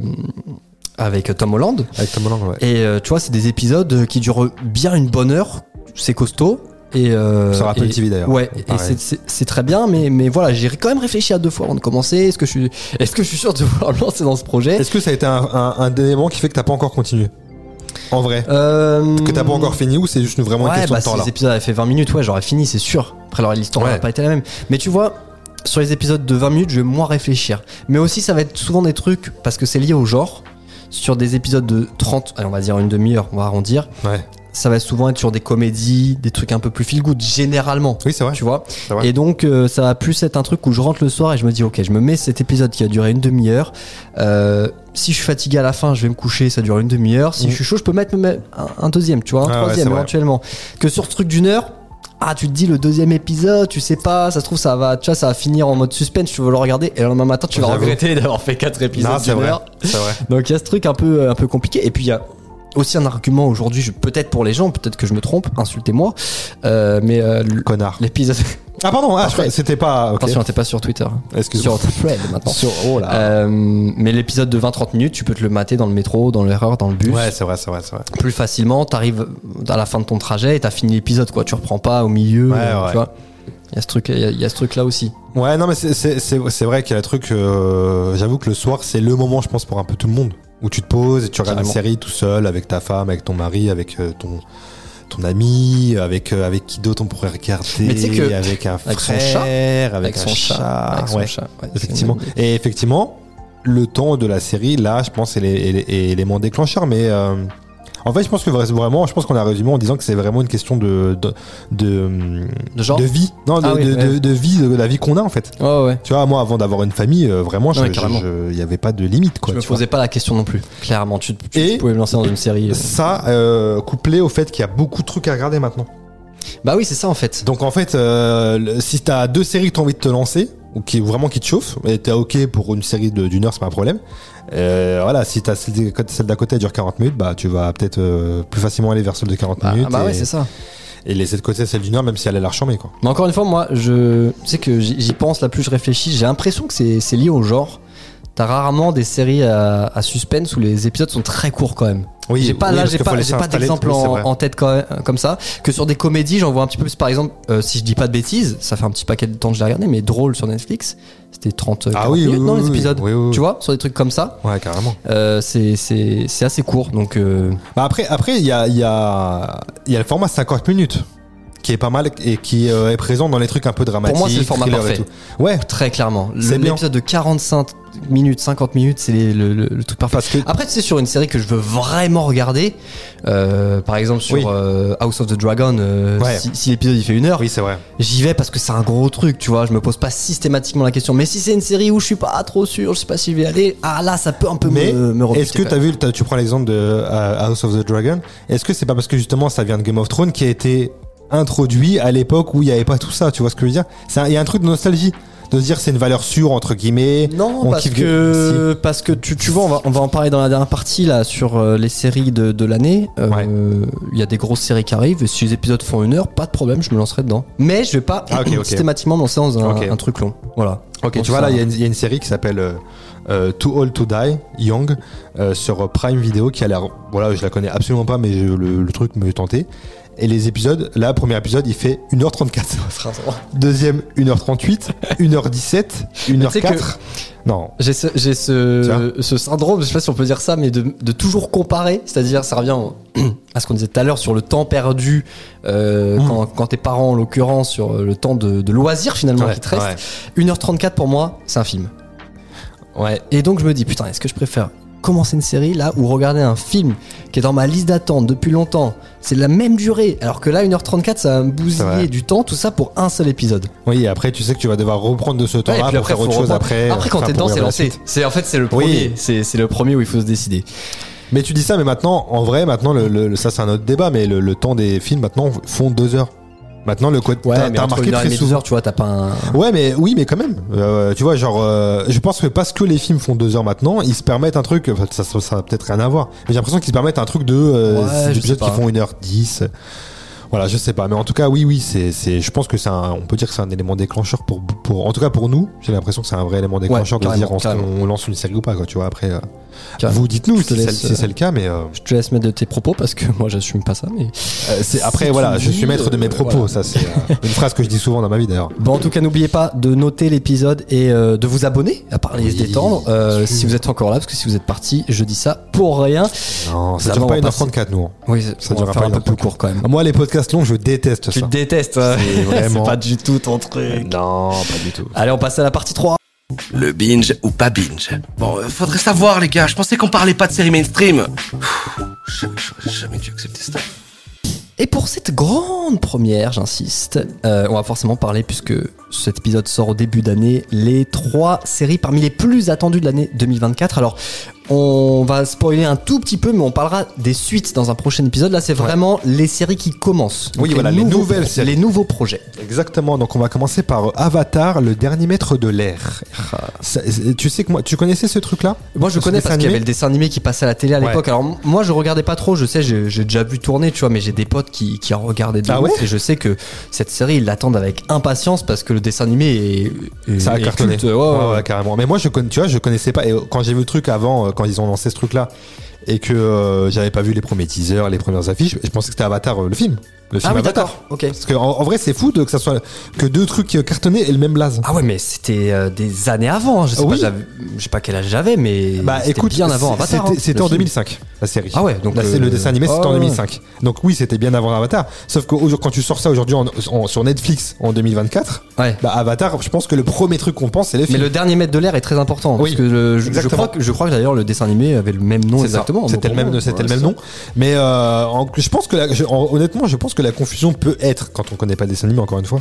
avec Tom Holland Avec Tom Holland, ouais. et euh, tu vois c'est des épisodes qui durent bien une bonne heure c'est costaud et euh, Sur Apple et- TV d'ailleurs. Ouais, c'est- très bien, mais, mais voilà, j'ai quand même réfléchi à deux fois avant de commencer. Est-ce que je suis, est-ce que je suis sûr de vouloir me lancer dans ce projet? Est-ce que ça a été un, un, un élément qui fait que t'as pas encore continué? En vrai? Euh, Que t'as pas encore fini ou c'est juste une- vraiment une Ouais, question bah, de temps si là les épisodes avaient fait 20 minutes, ouais, j'aurais fini, c'est sûr. Après, alors l'histoire Ouais. n'aurait pas été la même. Mais tu vois, sur les épisodes de 20 minutes, je vais moins réfléchir. Mais aussi, ça va être souvent des trucs, parce que c'est lié au genre. Sur des épisodes de 30, allez, on va dire une demi-heure, on va arrondir. Ouais. Ça va souvent être sur des comédies, des trucs un peu plus feel good, généralement. Oui, c'est vrai. Tu vois vrai. Et donc, euh, ça va plus être un truc où je rentre le soir et je me dis, ok, je me mets cet épisode qui a duré une demi-heure. Euh, si je suis fatigué à la fin, je vais me coucher, ça dure une demi-heure. Si Mm. je suis chaud, je peux mettre me mettre un, deuxième, tu vois, un Ah ouais, troisième vrai. éventuellement. Que sur ce truc d'une heure, ah, tu te dis le deuxième épisode, tu sais pas, ça se trouve, ça va, tu vois, ça va finir en mode suspense, tu veux le regarder, et le lendemain matin, tu vas regretter d'avoir fait quatre épisodes vrai. C'est vrai. Donc il y a ce truc un peu, un peu compliqué. Et puis il y a aussi un argument aujourd'hui, peut-être pour les gens, peut-être que je me trompe, insultez-moi, euh, mais euh, Connard. l'épisode. Ah, pardon, ah, c'était pas. Attention, t'es pas sur Twitter. Excuse-moi. Sur Thread maintenant. Sur- Oh là. Euh, mais l'épisode de 20-30 minutes, tu peux te le mater dans le métro, dans l'erreur, dans le bus. Ouais, c'est vrai, c'est vrai, c'est vrai. Plus facilement, t'arrives à la fin de ton trajet et t'as fini l'épisode, quoi. Tu reprends pas au milieu, Ouais, euh, ouais. tu vois. Il y a ce truc, il y y a ce truc là aussi. Ouais, non, mais c'est- vrai qu'il y a le truc. J'avoue que le soir, c'est le moment, je pense, pour un peu tout le monde. Où tu te poses et tu regardes une Carrément. série tout seul, avec ta femme, avec ton mari, avec euh, ton ton ami, avec euh, avec qui d'autre on pourrait regarder, que- avec un avec son frère, avec, Avec, un son chat. Avec son ouais. chat. ouais, Effectivement. une. Et effectivement, le temps de la série, là, je pense, est l'élément déclencheur. Mais euh, En fait, je pense que vraiment, je pense qu'on a résumé en disant que c'est vraiment une question de de de, De genre vie, non, de, Ah oui, de, ouais. de- de vie, de la vie qu'on a en fait. Ouais. Tu vois, moi, avant d'avoir une famille, euh, vraiment, Ouais, il y avait pas de limite, quoi. je me posais pas la question non plus. Clairement, tu, tu Et- pouvais me lancer dans une série. euh. Ça, euh, couplé au fait qu'il y a beaucoup de trucs à regarder maintenant. Bah oui, c'est ça en fait. Donc en fait, euh, si t'as deux séries que t'as envie de te lancer, ou qui vraiment qui te chauffent, et t'es ok pour une série d'une heure, c'est pas un problème. Euh, voilà, si t'as celle d'à côté- celle d'à côté elle dure 40 minutes, bah tu vas peut-être euh, plus facilement aller vers celle de 40 Bah, minutes. bah et, ouais, c'est ça. et laisser de côté celle d'une heure, même si elle a l'air charmée, quoi. Mais encore une fois, moi, je sais que j'y pense, là plus je réfléchis, j'ai l'impression que c'est c'est lié au genre. T'as rarement des séries à, à suspense où les épisodes sont très courts quand même. Oui, j'ai pas oui, là, j'ai pas, pas d'exemple oui, en, tête quand- comme ça. Que sur des comédies, j'en vois un petit peu plus. Par exemple, euh, si je dis pas de bêtises, ça fait un petit paquet de temps que je l'ai regardé, mais drôle sur Netflix, c'était 30 Ah 40 oui, minutes, oui, les épisodes. Tu vois, sur des trucs comme ça, Ouais, carrément. euh, c'est assez court. Donc euh, Bah après, après, il y a, il y a, il y a le format 50 minutes qui est pas mal et qui euh, est présent dans les trucs un peu dramatiques. moi, c'est le format parfait. Ouais, très clairement, l'épisode de 45 minutes, 50 minutes, c'est le, le- le truc parfait. parce que Après, tu sais, sur une série que je veux vraiment regarder, euh, par exemple sur Oui. euh, House of the Dragon, Ouais. si, si l'épisode il fait une heure, oui, c'est vrai. j'y vais parce que c'est un gros truc, tu vois. Je me pose pas systématiquement la question. Mais si c'est une série où je suis pas trop sûr, je sais pas si je vais aller, ah là, ça peut un peu Mais me, me Est-ce que t'as vu, tu prends l'exemple de House of the Dragon, est-ce que c'est pas parce que justement ça vient de Game of Thrones qui a été introduit à l'époque où il n'y avait pas tout ça, tu vois ce que je veux dire? Il y a un truc de nostalgie, de se dire c'est une valeur sûre entre guillemets. Non, On parce que, parce que tu, tu vois, on va, on va en parler dans la dernière partie là sur euh, les séries de, de l'année. Euh, Ouais. Il y a des grosses séries qui arrivent. Et si les épisodes font une heure, pas de problème, je me lancerai dedans. Mais je vais pas Ah, systématiquement me lancer dans un, truc long. Voilà. Ok, Donc tu vois là, il y, a une- il y a une série qui s'appelle euh, euh, Too Old to Die Young euh, sur Prime Video qui a l'air, voilà, je la connais absolument pas, mais je- le, le truc me tentait. Et les épisodes, là, premier épisode, il fait 1h34. Deuxième, 1h38, 1h17, tu sais 1h04. Non. J'ai ce, j'ai ce, ce syndrome, je sais pas si on peut dire ça, mais de, de toujours comparer. C'est-à-dire, ça revient à ce qu'on disait tout à l'heure sur le temps perdu euh, Mm. quand, quand tes parents, en l'occurrence, sur le temps de, de loisir finalement Ouais, qui te reste. ouais. 1h34 pour moi, c'est un film. Ouais. Et donc je me dis, putain, est-ce que je préfère commencer une série là ou regarder un film qui est dans ma liste d'attente depuis longtemps C'est la même durée, alors que là, 1h34, ça va me bousiller du temps, tout ça pour un seul épisode. Oui, et après, tu sais que tu vas devoir reprendre de ce temps-là pour après, faire autre chose reprendre. après. Après, quand t'es dedans, c'est lancé. C'est en fait c'est le Oui. premier. C'est c'est le premier où il faut se décider. Mais tu dis ça, mais maintenant, en vrai, maintenant, le, le- ça c'est un autre débat, mais le, le temps des films maintenant font deux heures. Maintenant, le côté, Ouais, t'as remarqué très souvent. heures, tu vois, t'as pas un. Ouais, mais oui, mais quand même. Euh, tu vois, genre, euh, je pense que parce que les films font deux heures maintenant, ils se permettent un truc. Enfin, ça, ça, ça a peut-être rien à voir. Mais j'ai l'impression qu'ils se permettent un truc de euh, Ouais, des épisodes qui font 1h10. Voilà, je sais pas. Mais en tout cas, oui, oui, c'est, c'est, je pense que c'est un, on peut dire que c'est un élément déclencheur pour, pour, en tout cas pour nous. J'ai l'impression que c'est un vrai élément déclencheur de se carrément, dire qu'on lance une série ou pas, quoi. Tu vois, après, euh, vous dites-nous Je te si, si c'est euh, le cas, mais euh, Je te laisse mettre de tes propos parce que moi, j'assume pas ça. Mais euh, c'est, après, voilà, je suis maître de mes euh, propos. voilà. Ça, c'est euh, une phrase que je dis souvent dans ma vie d'ailleurs. Bon, en tout cas, n'oubliez pas de noter l'épisode et euh, de vous abonner à parler et se Oui, détendre. euh, si vous êtes encore là, parce que si vous êtes parti, je dis ça pour rien. Non, ça Ça dure pas on passer. 1h34, nous. Oui, Ça on pas un peu une plus court quand même. Moi, les podcasts longs, je déteste Tu ça. le détestes. C'est vraiment- pas du tout ton truc. Non, pas du tout. Allez, on passe à la partie 3. Le binge ou pas binge? Bon, euh, faudrait savoir les gars, je pensais qu'on parlait pas de série mainstream. J'aurais jamais dû accepter ça. Et pour cette grande première, j'insiste, euh, on va forcément parler, puisque cet épisode sort au début d'année, les trois séries parmi les plus attendues de l'année 2024. Alors, on va spoiler un tout petit peu, mais on parlera des suites dans un prochain épisode. Là, c'est vraiment les séries qui commencent. Oui, voilà, les nouveaux nouvelles séries. Les nouveaux projets. Exactement. Donc, on va commencer par euh, Avatar, le dernier maître de l'air. Tu sais que moi, tu connaissais ce truc-là? Moi, je Ce connais parce qu'il y avait le dessin animé qui passait à la télé à Ouais. l'époque. Alors, moi, je regardais pas trop. Je sais, j'ai déjà vu tourner, tu vois, mais j'ai des potes qui, qui en regardaient de Ah ouais? Et je sais que cette série, ils l'attendent avec impatience parce que le dessin animé est. est- Ça a cartonné. culte. Ouais, carrément. Mais moi, je tu vois, je connaissais pas. Et quand j'ai vu le truc avant, euh, ils ont lancé ce truc-là, et que euh, j'avais pas vu les premiers teasers, les premières affiches, je pensais que c'était Avatar, euh, le film. Le film Ah oui, Avatar. Ok. Parce que en, en vrai, c'est fou de, que ça soit que deux trucs qui cartonnaient et le même blaze. Ah ouais, mais c'était euh, des années avant. Je sais, Oui. pas, je sais pas quel âge j'avais, mais Bah c'était écoute, bien avant Avatar. c'était- hein, en film. 2005 la série. Ah ouais, donc Là, euh, le dessin animé, c'était ah en ouais. 2005. Donc oui, c'était bien avant Avatar. Sauf que quand tu sors ça aujourd'hui sur Netflix en 2024, Ouais. bah Avatar, je pense que le premier truc qu'on pense, c'est les Mais films. le dernier mètre de l'air est très important Oui, parce que le- je, crois que je crois que d'ailleurs le dessin animé avait le même nom exactement exactement. C'était le même, ouais, c'était le ouais, même nom. Mais euh, en- je pense que la- je- en- honnêtement, je pense que la confusion peut être, quand on connaît pas le dessin animé, encore une fois,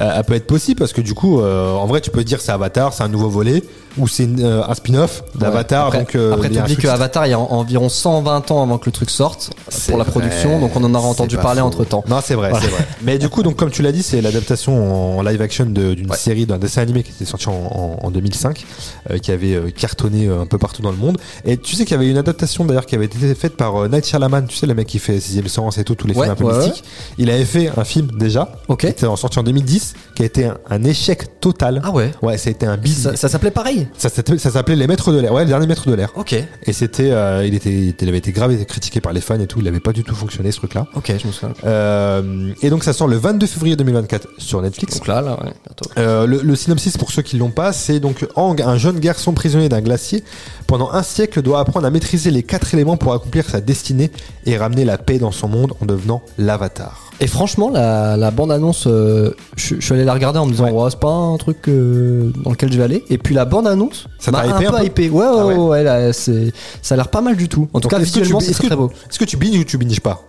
euh, elle peut être possible parce que du coup, euh, en vrai, tu peux dire c'est Avatar, c'est un nouveau volet, ou c'est un spin-off d'Avatar. Après, donc après il y a un t'oublies que Avatar, il y a en- environ 120 ans avant que le truc sorte pour la production, donc on en aura entendu parler faux. entre temps. Non, c'est vrai, Voilà. c'est vrai. Mais du coup, donc comme tu l'as dit, c'est l'adaptation en live action d'une Ouais. série d'un dessin animé qui était sorti en, en- en 2005, euh, qui avait cartonné un peu partout dans le monde. Et tu sais qu'il y avait une adaptation d'ailleurs qui avait été faite par euh, Night Shyamalan, tu sais le mec qui fait Sixième Sens et tout, tous les Ouais, films un peu ouais, mystiques. Il avait fait un film déjà, Ok. qui était en sorti en 2010, qui a été un, un échec total. Ah ouais. Ouais, ça a été un bis. Ça, ça s'appelait pareil? Ça, s'appelait- ça s'appelait Les Maîtres de l'air. Ouais, le dernier Maître de l'air. Ok. Et c'était, euh, il était, il avait été grave critiqué par les fans et tout. Il avait pas du tout fonctionné ce truc-là. Ok, je me souviens. Euh, et donc ça sort le 22 février 2024 sur Netflix. Donc là, là, ouais. Euh, le, le synopsis pour ceux qui l'ont pas, c'est donc Hang, un jeune garçon prisonnier d'un glacier, pendant un siècle doit apprendre à maîtriser les quatre éléments pour accomplir sa destinée et ramener la paix dans son monde en devenant l'avatar. Et franchement, la, la bande-annonce, euh, je, je suis allé la regarder en me disant, Ouais. c'est pas un truc euh, dans lequel je vais aller. Et puis la bande-annonce Ça m'a un peu peu hypé. Ouais, ouais, Ah ouais. là, c'est, ça a l'air pas mal du tout. En tout Donc, cas, visuellement, c'est très beau. Est-ce que tu binges ou tu binges pas?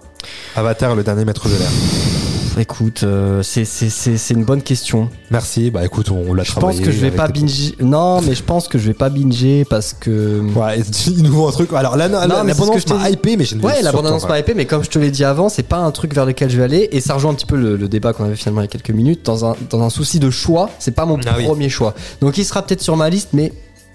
Avatar, le dernier maître de l'air. Écoute, euh, c'est, une bonne question. Merci, bah écoute, on, l'a Je travaillé. pense que je vais pas binger. Non, mais je pense que je vais pas binger parce que. Ouais, il nous faut un truc. Alors là, la, Non, la, mais la c'est ce que bande-annonce je t'ai m'a hypé, mais je ne Ouais, la surtout bande-annonce pas. m'a hypé, mais comme je te l'ai dit avant, c'est pas un truc vers lequel je vais aller. Et ça rejoint un petit peu le, le débat qu'on avait finalement il y a quelques minutes. Dans un, dans un souci de choix, c'est pas mon Ah oui. premier choix. Donc il sera peut-être sur ma liste, mais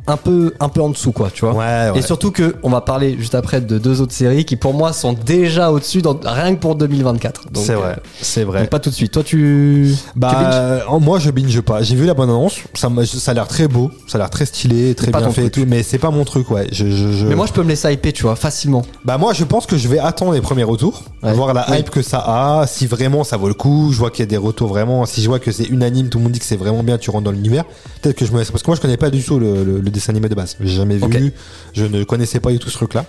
un peu, un peu en dessous, quoi, tu vois. Ouais, ouais. Et surtout que on va parler juste après de deux autres séries qui pour moi sont déjà au-dessus, dans- rien que pour 2024. Donc, C'est euh, vrai, c'est vrai. donc pas tout de suite. Toi, tu. Bah, euh, moi je binge pas. J'ai vu la bonne annonce, ça, ça a l'air très beau, ça a l'air très stylé, très bien fait et truc. tout, mais c'est pas mon truc, ouais. Je, je, je- Mais moi, je peux me laisser hyper, tu vois, facilement. Bah moi je pense que je vais attendre les premiers retours, Ouais. voir la Oui. hype que ça a, si vraiment ça vaut le coup, je vois qu'il y a des retours vraiment, si je vois que c'est unanime, tout le monde dit que c'est vraiment bien, tu rentres dans l'univers, peut-être que je me laisse, parce que moi je connais pas du tout le, le- le dessin animé de base, j'ai jamais vu, je ne connaissais pas du tout ce truc là.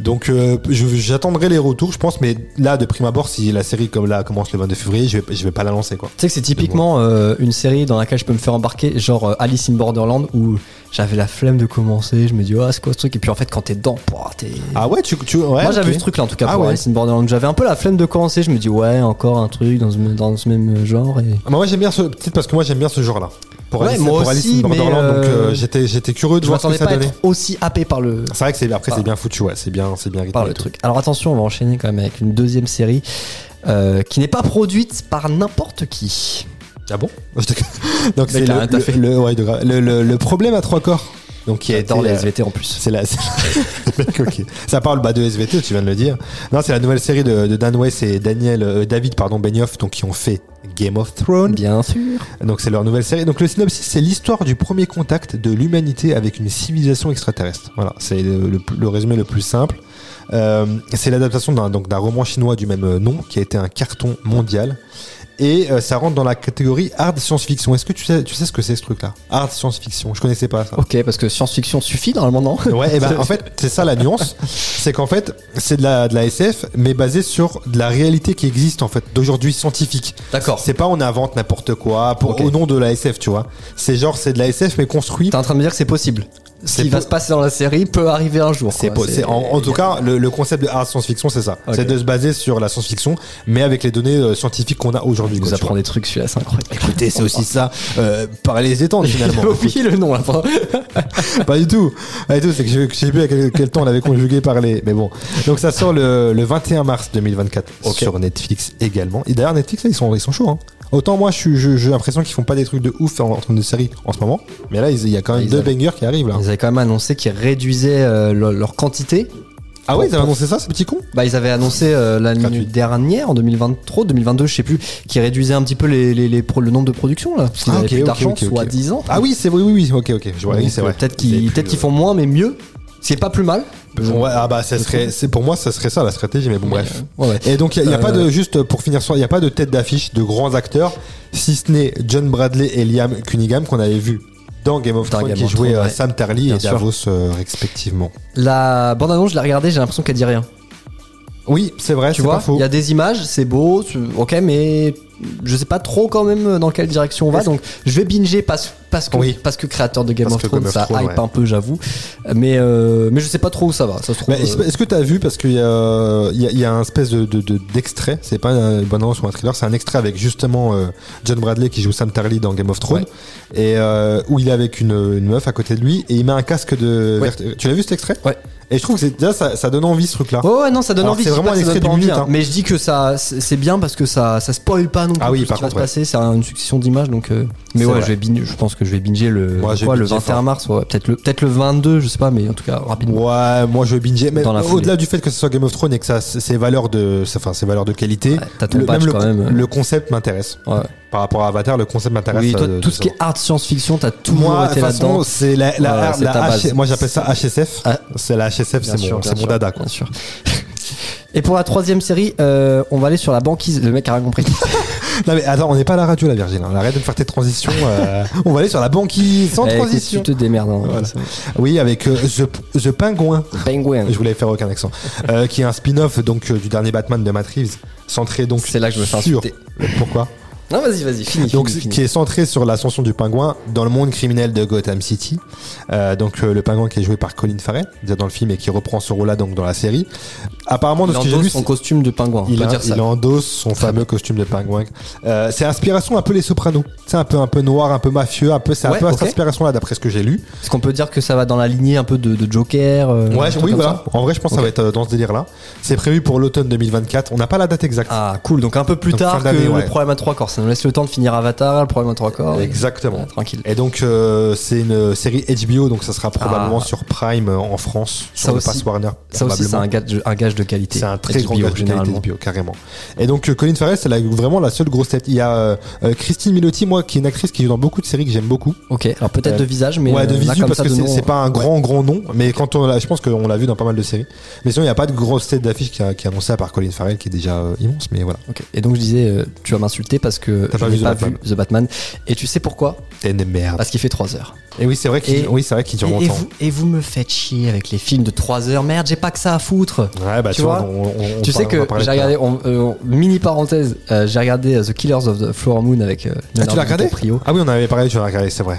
Donc euh, j'attendrai les retours, je pense, mais là de prime abord, si la série comme là commence le 22 février, je vais, je vais pas la lancer quoi. Tu sais que c'est typiquement euh, une série dans laquelle je peux me faire embarquer, genre euh, Alice in Borderland, où j'avais la flemme de commencer. Je me dis, oh, c'est quoi ce truc? Et puis en fait, quand t'es dedans, t'es. Ah ouais, tu, tu ouais, Moi j'avais ok. ce truc là en tout cas Ah pour ouais. Alice in Borderland. J'avais un peu la flemme de commencer. Je me dis, ouais, encore un truc dans ce, dans ce même genre. Et... Ah, Moi j'aime bien ce peut-être parce que moi j'aime bien ce genre là. Pour Ouais, Alice, moi pour Alice aussi, in Borderland, donc euh, euh, j'étais j'étais curieux de Je voir ce que ça pas donnait. être aussi happé par le, C'est vrai que c'est après Ah. c'est bien foutu ouais, c'est bien c'est bien rythmé. par le truc. Alors attention, on va enchaîner quand même avec une deuxième série euh, qui n'est pas produite par n'importe qui. Ah bon? Donc c'est ouais, le, le- le problème à trois corps. Donc qui J'adore les euh, SVT en plus. c'est la c'est- ok. Ça parle bah, de SVT, tu viens de le dire. Non, c'est la nouvelle série de, de Dan West et Daniel euh, David pardon Benioff donc qui ont fait Game of Thrones. Bien sûr. Donc c'est leur nouvelle série. Donc le synopsis, c'est l'histoire du premier contact de l'humanité avec une civilisation extraterrestre. Voilà, c'est le, le- le résumé le plus simple. Euh, c'est l'adaptation d'un donc d'un roman chinois du même euh, nom qui a été un carton mondial. Et euh, ça rentre dans la catégorie hard science-fiction. Est-ce que tu sais, tu sais ce que c'est ce truc-là? Hard science-fiction. Je connaissais pas ça. Ok, parce que science-fiction suffit normalement, non? Ouais, et ben en fait, c'est ça la nuance. C'est qu'en fait, c'est de la, de la SF, mais basée sur de la réalité qui existe en fait d'aujourd'hui scientifique. D'accord. C'est pas on invente n'importe quoi pour, au nom de la SF, tu vois. C'est genre c'est de la SF mais construit. T'es en train de me dire que c'est possible. Ce qui va se passer dans la série peut arriver un jour. C'est en, en tout cas le, le concept de hard science-fiction c'est ça. C'est de se baser sur la science-fiction mais avec les données euh, scientifiques qu'on a aujourd'hui. nous apprend des trucs, celui-là, c'est incroyable. Écoutez, c'est aussi ça. Euh, parler les étendre finalement. J'ai oublié le nom là. pas du tout. Pas du tout. C'est que je, je sais plus à quel, quel temps on avait conjugué parler. Mais bon. Donc ça sort le, le 21 mars 2024 Ok. sur Netflix également. Et d'ailleurs Netflix là, ils sont ils sont chauds. Hein. Autant moi je suis- je- j'ai l'impression qu'ils font pas des trucs de ouf en, en termes de séries en ce moment. Mais là il y a quand même Ils deux avaient- bangers qui arrivent là. Ils avaient quand même annoncé qu'ils réduisaient euh, leur, leur quantité. Ah ouais ils avaient annoncé ça ces petits cons Bah, ils avaient annoncé euh, l'année dernière, en 2023, 2022, je sais plus, qu'ils réduisaient un petit peu les, les, les pro- le nombre de productions là. Parce qu'ils Ah, avaient ok, plus d'argent, soit 10 ans. Ah oui c'est oui oui oui ok ok. Je vois oui c'est vrai. Peut-être qu'ils font moins, mais mieux. C'est pas plus mal. Ouais, ah bah ça serait c'est pour moi ça serait ça la stratégie mais bon bref. Ouais, ouais. Et donc il y, a- il y a Euh, pas de juste pour finir sur il y a pas de tête d'affiche de grands acteurs si ce n'est John Bradley et Liam Cunningham qu'on avait vu dans Game of Thrones qui of jouaient euh. Sam Tarly et sûr. Davos euh, respectivement. La bande-annonce, je l'ai regardée, j'ai l'impression qu'elle dit rien. Oui, c'est vrai, Tu vois, il y a des images, c'est beau, tu- ok, mais je sais pas trop quand même dans quelle direction on va. Donc je vais binger parce, parce que Oui. parce que créateur de Game Parce of Thrones, Game of ça Thrones, hype ouais. un peu, j'avoue. Mais euh, mais je sais pas trop où ça va. Ça se trouve. Mais est-ce euh, est-ce que tu as vu, parce qu'il y a, il y, a, il y a un espèce de, de- de- d'extrait, c'est pas une bonne annonce ou un thriller, c'est un extrait avec justement euh, John Bradley qui joue Sam Tarly dans Game of Thrones, et euh, où il est avec une, une meuf à côté de lui, et il met un casque de... Ouais. vert- Tu l'as vu cet extrait? Ouais. Et je trouve que c'est, déjà, ça, ça donne envie ce truc-là. Ouais, ouais, non, ça donne Alors, envie. c'est vraiment un ça extrait minute, hein. hein. Mais je dis que ça, c'est c'est bien parce que ça, ça spoil pas non plus Ah oui, tout ce va se passer. C'est une succession d'images, donc. euh, Mais C'est ouais, vrai. je vais binge, je pense que je vais binger le, Moi, quoi, le binger 21 fort. mars, ouais, peut-être le, peut-être le 22, je sais pas, mais en tout cas rapidement. Ouais, moi je vais binger. Mais Dans la foulée. au-delà du fait que ce soit Game of Thrones et que ça, c'est valeurs de, c'est- enfin, valeurs de qualité, Ouais, t'as ton le, patch même le, quand même. le concept m'intéresse. Ouais. Par rapport à Avatar, le concept m'intéresse. Oui, toi, euh, tout ce qui est art science-fiction, t'as toujours Moi, de été toute façon, là-dedans. c'est la, la, Ouais, c'est la ta H- base. moi j'appelle ça HSF. Ah. C'est la HSF, Bien c'est sûr, mon, bien c'est mon sûr, dada. Quoi. Bien sûr. Et pour la troisième série, euh, on va aller sur la banquise. Le mec a rien compris. Non mais attends, on n'est pas à la radio, la Virgile. hein. Arrête de me faire tes transitions. euh, on va aller sur la banquise sans Eh, écoute, transition. tu te démerdes. hein. Voilà. Oui, avec euh, The, The Penguin. Penguin. Je voulais faire aucun accent. Euh, qui est un spin-off donc euh, du dernier Batman de Matt Reeves, centré donc. C'est là que je me fais sur- insulter. Pourquoi? Non, vas-y, vas-y, finis. donc, finis. qui est centré sur l'ascension du pingouin dans le monde criminel de Gotham City. Euh, donc euh, le pingouin qui est joué par Colin Farrell déjà dans le film et qui reprend ce rôle-là donc dans la série. Apparemment, de Il ce que j'ai endosse vu, son costume de pingouin. il, peut a- dire ça. il endosse son fameux costume de pingouin. Euh, c'est inspiration un peu les Sopranos. C'est un peu un peu noir, un peu mafieux, un peu c'est un peu à cette ok. inspiration là d'après ce que j'ai lu. Est-ce qu'on peut dire que ça va dans la lignée un peu de, de Joker euh, Ouais, oui voilà. En vrai, je pense que Ok. ça va être euh, dans ce délire là. C'est prévu pour l'automne 2024. On n'a pas la date exacte. Ah, cool. Donc un peu plus Donc, tard que ouais. le problème à trois corps. Ça nous laisse le temps de finir Avatar, le problème à trois corps. Exactement. Ouais, tranquille. Et donc euh, c'est une série HBO, donc ça sera probablement Ah. sur Prime euh, en France, Ça sur le aussi- pass Warner. Ça aussi, c'est un gage, un gage de qualité. C'est un très HBO, grand gage de qualité. HBO, carrément. Et donc, euh, Colin Farrell, c'est vraiment la seule grosse tête. Il y a euh, Christine Milotti, moi, qui est une actrice qui joue dans beaucoup de séries que j'aime beaucoup. Ok, alors peut-être de visage, mais ouais, de là, visu, parce ça, que c'est pas un ouais. grand, grand nom. Mais quand on l'a, je pense qu'on l'a vu dans pas mal de séries. Mais sinon, il n'y a pas de grosse tête d'affiche qui, a- qui est annoncée à part Colin Farrell, qui est déjà immense. Mais voilà. Ok. Et donc je disais, tu vas m'insulter parce que T'as je pas n'ai vu The pas Batman. vu The Batman. Et tu sais pourquoi? Et une merde. Parce qu'il fait 3 heures. Et oui, c'est vrai qu'il, Et- oui, c'est vrai qu'il dure Et, et longtemps. vous, et vous me faites chier avec les films de 3 heures. Merde, j'ai pas que ça à foutre. Ouais, bah, Tu vois, on- on- on tu sais parle- on va que parler j'ai de ça. regardé, on- euh, mini parenthèse, euh, j'ai regardé euh, The Killers of the Flower Moon avec euh, Ah, tu l'as regardé? DiCaprio. Ah oui, on avait parlé, tu l'as regardé, c'est vrai.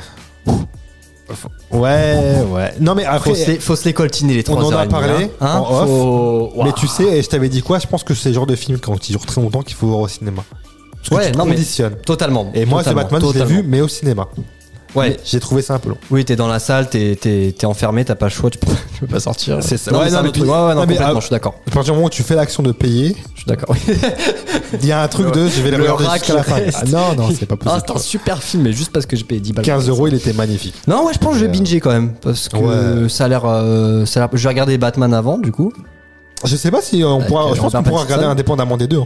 Ouais, ouais. Non, mais après. Faut se, les, faut se les coltiner les on 3 en heures. a et demie, parlé hein. Hein en off. Faut- Mais tu sais, et je t'avais dit quoi? Je pense que c'est le genre de film quand il dure très longtemps qu'il faut voir au cinéma. Parce que Ouais, tu non, mais- conditionnes. Totalement. Et moi, ce totalement, Batman, je l'ai vu, mais au cinéma. Ouais. Mais J'ai trouvé ça un peu long. Oui, t'es dans la salle, t'es, enfermé, t'as pas le choix, tu peux, tu peux pas sortir. C'est ça. Non, Ouais, mais non, mais puis-. Ouais, ouais, non, mais, complètement, ah, je suis d'accord. À partir du moment où tu fais l'action de payer, Je suis d'accord. il y a un truc de je vais le, Le regarder jusqu'à la fin. Ah, non, non, c'est pas Ah, possible. c'est un super film, mais juste parce que j'ai payé 10 balles. 15 euros, il était magnifique. Non, ouais, je pense que je vais Euh, binger quand même. Parce que Ouais. ça a l'air. euh, ça a l'air- Je vais regarder Batman avant, du coup. Je sais pas si on Avec, pourra. euh, Je pense qu'on pourra regarder indépendamment des deux.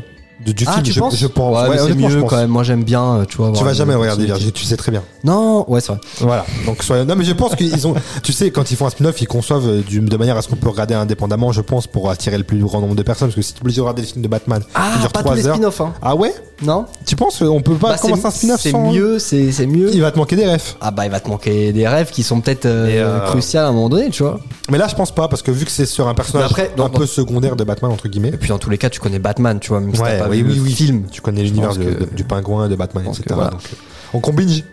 De- du ah, film, tu je, penses je pense. Ouais, c'est je mieux pense. quand même. Moi, j'aime bien, euh, tu vois. Tu vas jamais regarder. Virgile, tu sais très bien. Non, ouais, c'est vrai. Voilà. Donc soyons- non mais je pense qu'ils ont tu sais quand ils font un spin-off, ils conçoivent euh, du- de manière à ce qu'on peut regarder indépendamment, je pense pour attirer le plus grand nombre de personnes parce que si tu obligé de regarder le film de Batman Ah, qui dure pas tous 3 les heures. spin-offs, hein. Ah ouais? Non Tu penses qu'on peut pas Bah, commencer un spin-off C'est sans mieux, c'est c'est mieux. Il va te manquer des refs. Ah, bah, il va te manquer des rêves qui sont peut-être euh, euh, cruciaux à un moment donné, tu vois. Mais là je pense pas parce que vu que c'est sur un personnage après, un peu secondaire de Batman entre guillemets. Et puis, dans tous les cas, tu connais Batman, tu vois, pas oui, vu oui, le oui. film. Tu connais l'univers que- du pingouin, de Batman, etc. voilà. Donc, euh, on qu'on binge.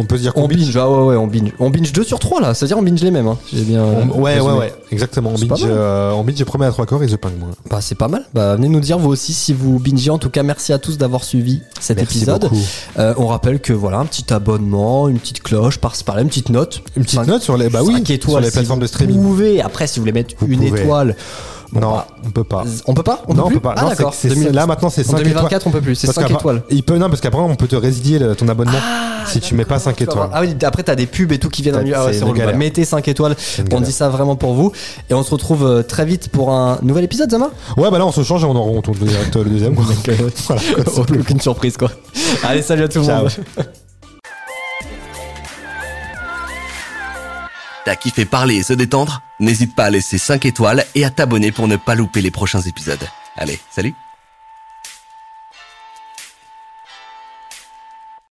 On peut se dire qu'on On binge. binge, ah ouais, ouais, on binge. On binge 2 sur 3 là, c'est-à-dire on binge les mêmes. Hein. J'ai bien. On- ouais, ouais, résumé. ouais, exactement. On binge, euh, on binge premier à trois corps et The Penguin. Bah, c'est pas mal. Bah, venez nous dire vous aussi si vous bingez. En tout cas, merci à tous d'avoir suivi cet Merci épisode. Euh, on rappelle que voilà, un petit abonnement, une petite cloche par-ci par-là, une petite note. Une petite note sur les bah oui, étoiles sur les plateformes vous de streaming. Pouvez. Après, si vous voulez mettre Vous une pouvez. étoile. Bon, non, bah, on peut pas. on peut pas? On non, on peut, peut plus pas. Ah, d'accord. c'est- 2000 là maintenant c'est En 5 étoiles. 2024, on peut plus. C'est Parce 5 qu'après- étoiles. Il peut non parce qu'après on peut te résilier le- ton abonnement si tu mets pas 5 Tu vas voir. étoiles. Ah oui, après t'as des pubs et tout qui viennent en. Ah ouais. Bah. Mettez 5 étoiles. On dit ça vraiment pour vous. Et on se retrouve euh, très vite pour un nouvel épisode, Zama? Ouais bah là on se change et on en on tourne direct le deuxième. quoi. Aucune surprise quoi. Allez, salut à tout le Ciao. monde. T'as kiffé parler et se détendre N'hésite pas à laisser 5 étoiles et à t'abonner pour ne pas louper les prochains épisodes. Allez, salut